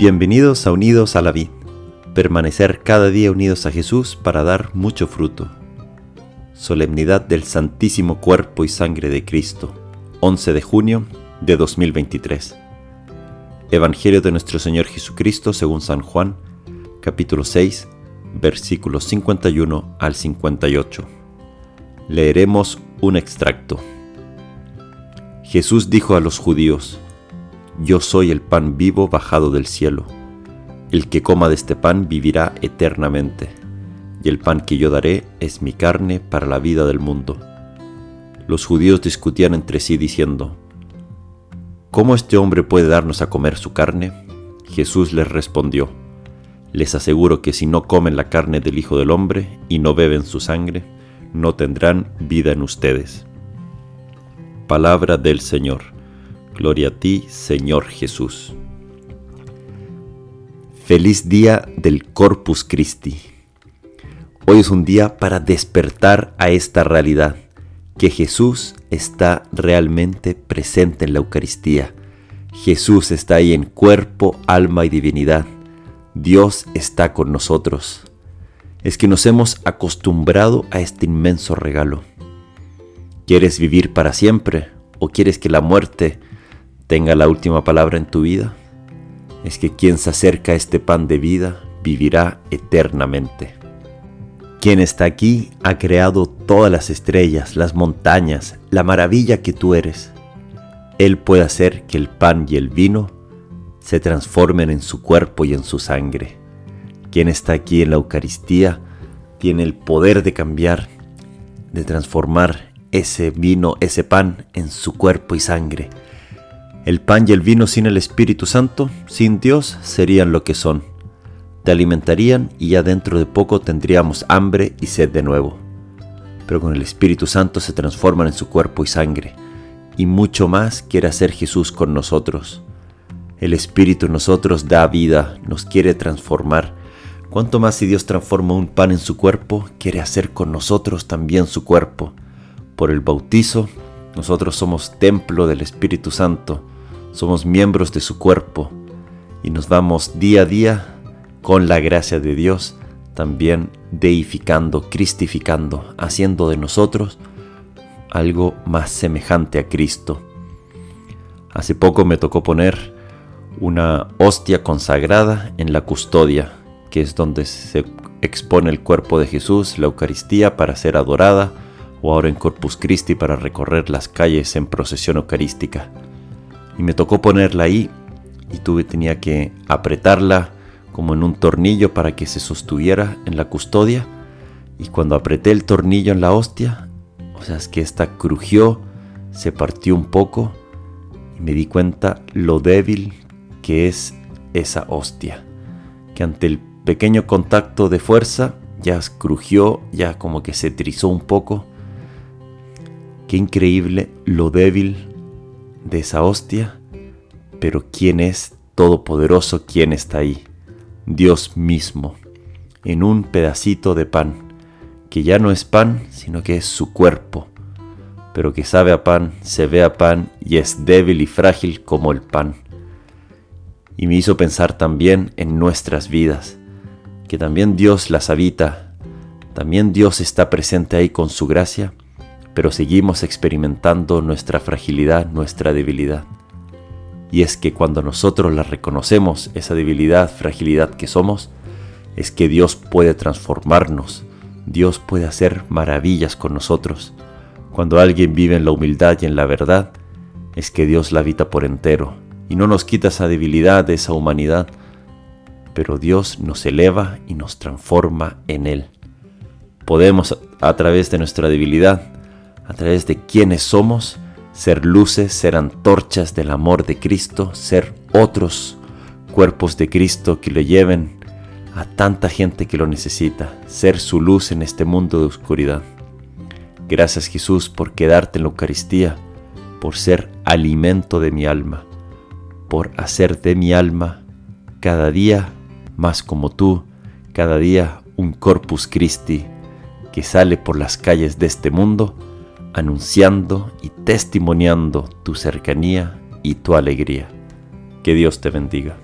Bienvenidos a Unidos a la Vid, permanecer cada día unidos a Jesús para dar mucho fruto. Solemnidad del Santísimo Cuerpo y Sangre de Cristo, 11 de junio de 2023. Evangelio de nuestro Señor Jesucristo según San Juan, capítulo 6, versículos 51 al 58. Leeremos un extracto. Jesús dijo a los judíos, yo soy el pan vivo bajado del cielo. El que coma de este pan vivirá eternamente, y el pan que yo daré es mi carne para la vida del mundo. Los judíos discutían entre sí diciendo, ¿Cómo este hombre puede darnos a comer su carne? Jesús les respondió, Les aseguro que si no comen la carne del Hijo del Hombre y no beben su sangre, no tendrán vida en ustedes. Palabra del Señor. Gloria a ti, Señor Jesús. Feliz día del Corpus Christi. Hoy es un día para despertar a esta realidad, que Jesús está realmente presente en la Eucaristía. Jesús está ahí en cuerpo, alma y divinidad. Dios está con nosotros. Es que nos hemos acostumbrado a este inmenso regalo. ¿Quieres vivir para siempre o quieres que la muerte tenga la última palabra en tu vida, es que quien se acerca a este pan de vida vivirá eternamente. Quien está aquí ha creado todas las estrellas, las montañas, la maravilla que tú eres. Él puede hacer que el pan y el vino se transformen en su cuerpo y en su sangre. Quien está aquí en la Eucaristía tiene el poder de cambiar, de transformar ese vino, ese pan en su cuerpo y sangre el pan y el vino sin el Espíritu Santo, sin Dios, serían lo que son. Te alimentarían y ya dentro de poco tendríamos hambre y sed de nuevo. Pero con el Espíritu Santo se transforman en su cuerpo y sangre. Y mucho más quiere hacer Jesús con nosotros. El Espíritu en nosotros da vida, nos quiere transformar. Cuanto más si Dios transforma un pan en su cuerpo, quiere hacer con nosotros también su cuerpo. Por el bautizo, nosotros somos templo del Espíritu Santo somos miembros de su cuerpo y nos vamos día a día con la gracia de Dios también deificando, cristificando, haciendo de nosotros algo más semejante a Cristo. Hace poco me tocó poner una hostia consagrada en la custodia, que es donde se expone el cuerpo de Jesús, la Eucaristía para ser adorada, o ahora en Corpus Christi para recorrer las calles en procesión eucarística y me tocó ponerla ahí y tuve tenía que apretarla como en un tornillo para que se sostuviera en la custodia y cuando apreté el tornillo en la hostia, o sea, es que esta crujió, se partió un poco y me di cuenta lo débil que es esa hostia, que ante el pequeño contacto de fuerza ya crujió, ya como que se trizó un poco. Qué increíble lo débil de esa hostia, pero ¿quién es todopoderoso? ¿Quién está ahí? Dios mismo, en un pedacito de pan, que ya no es pan, sino que es su cuerpo, pero que sabe a pan, se ve a pan y es débil y frágil como el pan. Y me hizo pensar también en nuestras vidas, que también Dios las habita, también Dios está presente ahí con su gracia, pero seguimos experimentando nuestra fragilidad, nuestra debilidad. Y es que cuando nosotros la reconocemos, esa debilidad, fragilidad que somos, es que Dios puede transformarnos, Dios puede hacer maravillas con nosotros. Cuando alguien vive en la humildad y en la verdad, es que Dios la habita por entero y no nos quita esa debilidad, esa humanidad, pero Dios nos eleva y nos transforma en Él. Podemos a través de nuestra debilidad a través de quienes somos, ser luces, ser antorchas del amor de Cristo, ser otros cuerpos de Cristo que le lleven a tanta gente que lo necesita, ser su luz en este mundo de oscuridad. Gracias Jesús por quedarte en la Eucaristía, por ser alimento de mi alma, por hacer de mi alma cada día más como tú, cada día un Corpus Christi que sale por las calles de este mundo anunciando y testimoniando tu cercanía y tu alegría. Que Dios te bendiga.